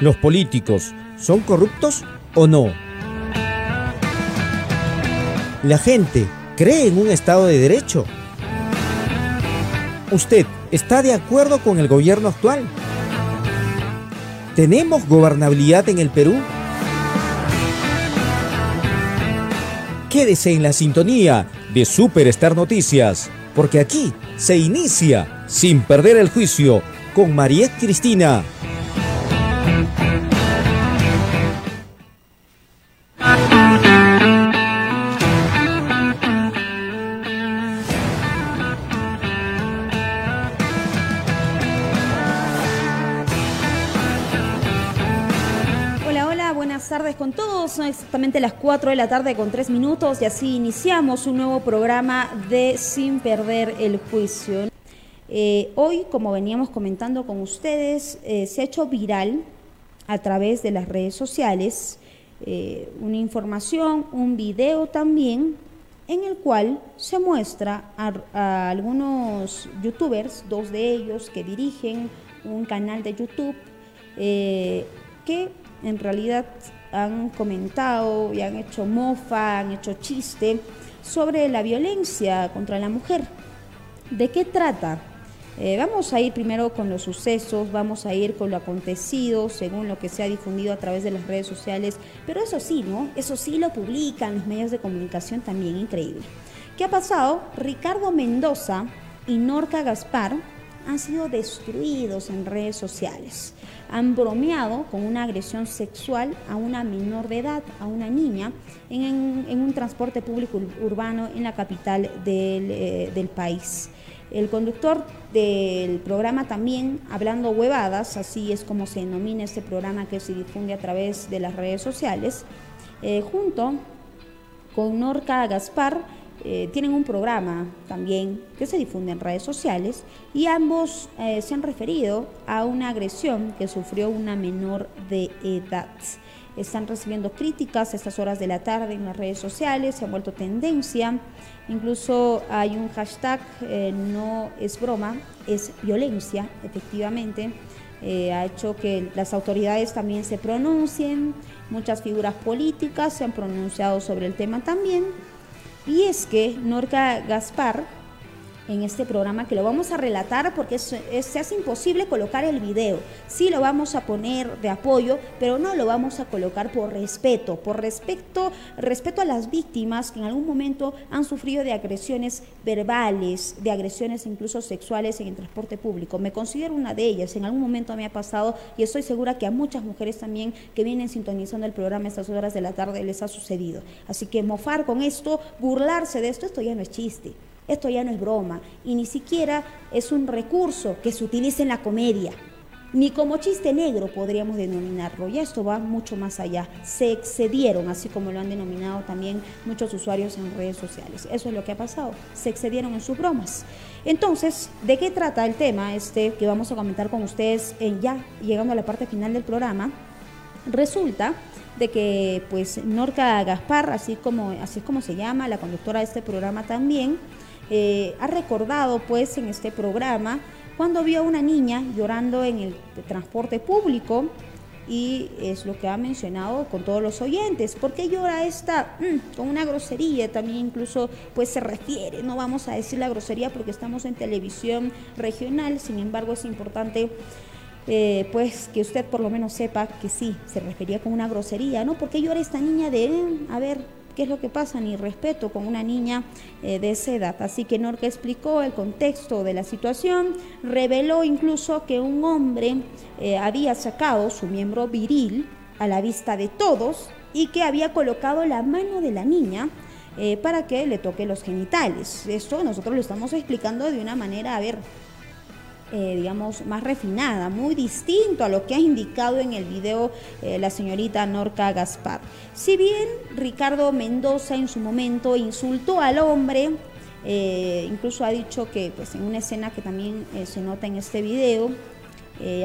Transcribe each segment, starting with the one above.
¿Los políticos son corruptos o no? ¿La gente cree en un Estado de Derecho? ¿Usted está de acuerdo con el gobierno actual? ¿Tenemos gobernabilidad en el Perú? Quédese en la sintonía de Superstar Noticias, porque aquí se inicia sin perder el juicio con Mariette Cristina. Son exactamente las 4 de la tarde con 3 minutos y así iniciamos un nuevo programa de Sin Perder el Juicio. Eh, hoy, como veníamos comentando con ustedes, eh, se ha hecho viral a través de las redes sociales eh, una información, un video también, en el cual se muestra a algunos youtubers, dos de ellos que dirigen un canal de YouTube, que en realidad han comentado y han hecho mofa, han hecho chiste sobre la violencia contra la mujer. ¿De qué trata? Eh, vamos a ir primero con los sucesos, vamos a ir con lo acontecido según lo que se ha difundido a través de las redes sociales, pero eso sí, ¿no? Eso sí lo publican los medios de comunicación también, increíble. ¿Qué ha pasado? Ricardo Mendoza y Norca Gaspar han sido destruidos en redes sociales han bromeado con una agresión sexual a una menor de edad, a una niña, en, un transporte público urbano en la capital eh, del, país. El conductor del programa también, hablando huevadas, así es como se denomina este programa que se difunde a través de las redes sociales, eh, junto con Norca Gaspar, eh, tienen un programa también que se difunde en redes sociales y ambos eh, se han referido a una agresión que sufrió una menor de edad. Están recibiendo críticas a estas horas de la tarde en las redes sociales, se ha vuelto tendencia. Incluso hay un hashtag, eh, no es broma, es violencia, efectivamente. ha hecho que las autoridades también se pronuncien, muchas figuras políticas se han pronunciado sobre el tema también y es que Norca Gaspar en este programa que lo vamos a relatar porque se hace imposible colocar el video. Sí lo vamos a poner de apoyo, pero no lo vamos a colocar por respeto, por respeto, respeto a las víctimas que en algún momento han sufrido de agresiones verbales, de agresiones incluso sexuales en el transporte público. Me considero una de ellas, en algún momento me ha pasado y estoy segura que a muchas mujeres también que vienen sintonizando el programa a estas horas de la tarde les ha sucedido. Así que mofar con esto, burlarse de esto, esto ya no es chiste. Esto ya no es broma y ni siquiera es un recurso que se utilice en la comedia, ni como chiste negro podríamos denominarlo. Y esto va mucho más allá. Se excedieron, así como lo han denominado también muchos usuarios en redes sociales. Eso es lo que ha pasado. Se excedieron en sus bromas. Entonces, ¿de qué trata el tema este que vamos a comentar con ustedes ya llegando a la parte final del programa? Resulta de que pues Norca Gaspar, así como así es como se llama, la conductora de este programa también, eh, ha recordado pues en este programa cuando vio a una niña llorando en el transporte público y es lo que ha mencionado con todos los oyentes. ¿Por qué llora esta mm, con una grosería? También incluso pues se refiere, no vamos a decir la grosería porque estamos en televisión regional, sin embargo es importante eh, pues que usted por lo menos sepa que sí, se refería con una grosería, ¿no? ¿Por qué llora esta niña de, mm, a ver, qué es lo que pasa, ni respeto con una niña eh, de esa edad. Así que Norca explicó el contexto de la situación, reveló incluso que un hombre eh, había sacado su miembro viril a la vista de todos y que había colocado la mano de la niña eh, para que le toque los genitales. Esto nosotros lo estamos explicando de una manera, a ver, eh, digamos, más refinada, muy distinto a lo que ha indicado en el video eh, la señorita Norca Gaspar. Si bien Ricardo Mendoza en su momento insultó al hombre, eh, incluso ha dicho que pues, en una escena que también se nota en este video,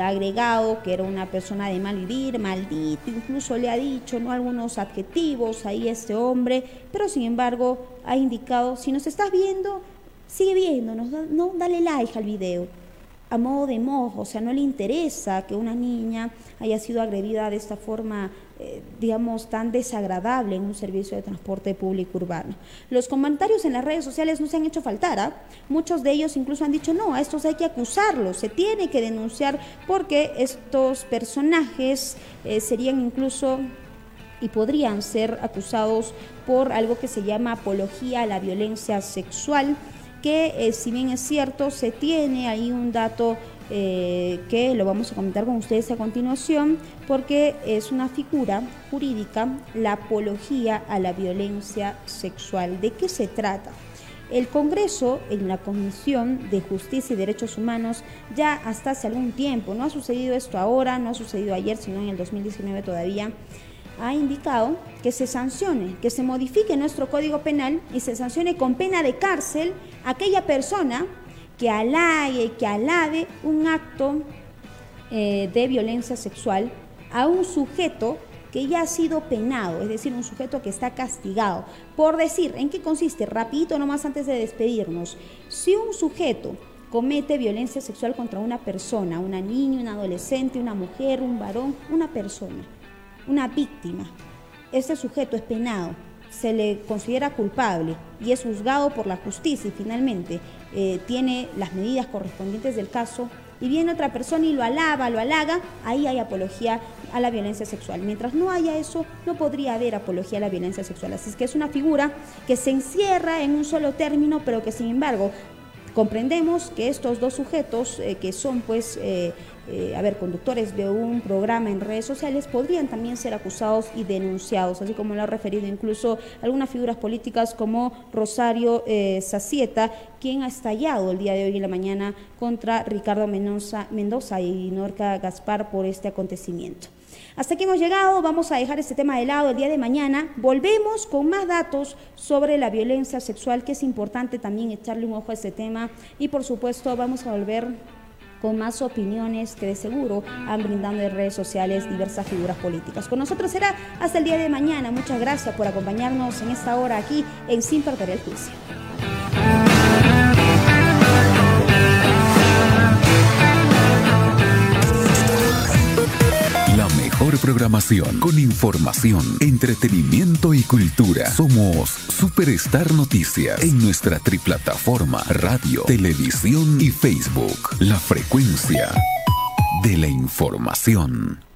ha agregado que era una persona de mal vivir, maldito, incluso le ha dicho ¿no? algunos adjetivos ahí este hombre, pero sin embargo ha indicado, si nos estás viendo, sigue viendo, no, dale like al video a modo de mojo, o sea, no le interesa que una niña haya sido agredida de esta forma, eh, digamos, tan desagradable en un servicio de transporte público urbano. Los comentarios en las redes sociales no se han hecho faltar, ¿ah? muchos de ellos incluso han dicho, no, a estos hay que acusarlos, se tiene que denunciar porque estos personajes eh, serían incluso y podrían ser acusados por algo que se llama apología a la violencia sexual que eh, si bien es cierto, se tiene ahí un dato eh, que lo vamos a comentar con ustedes a continuación, porque es una figura jurídica, la apología a la violencia sexual. ¿De qué se trata? El Congreso, en la Comisión de Justicia y Derechos Humanos, ya hasta hace algún tiempo, no ha sucedido esto ahora, no ha sucedido ayer, sino en el 2019 todavía, ha indicado que se sancione, que se modifique nuestro Código Penal y se sancione con pena de cárcel aquella persona que halague, que alabe un acto eh, de violencia sexual a un sujeto que ya ha sido penado, es decir, un sujeto que está castigado. Por decir, ¿en qué consiste? Rapidito nomás antes de despedirnos. Si un sujeto comete violencia sexual contra una persona, una niña, un adolescente, una mujer, un varón, una persona, una víctima. Este sujeto es penado, se le considera culpable y es juzgado por la justicia y finalmente eh, tiene las medidas correspondientes del caso y viene otra persona y lo alaba, lo halaga, ahí hay apología a la violencia sexual. Mientras no haya eso, no podría haber apología a la violencia sexual. Así es que es una figura que se encierra en un solo término, pero que sin embargo comprendemos que estos dos sujetos eh, que son pues eh, eh, a ver, conductores de un programa en redes sociales podrían también ser acusados y denunciados, así como lo ha referido incluso algunas figuras políticas como Rosario eh, Sacieta, quien ha estallado el día de hoy en la mañana contra Ricardo Mendoza, Mendoza y Norca Gaspar por este acontecimiento. Hasta aquí hemos llegado, vamos a dejar este tema de lado el día de mañana. Volvemos con más datos sobre la violencia sexual, que es importante también echarle un ojo a este tema. Y por supuesto vamos a volver con más opiniones que de seguro han brindado en redes sociales diversas figuras políticas. Con nosotros será hasta el día de mañana. Muchas gracias por acompañarnos en esta hora aquí en Sin Perder el Juicio. Mejor programación con información, entretenimiento y cultura. Somos Superstar Noticias en nuestra triplataforma radio, televisión y Facebook. La frecuencia de la información.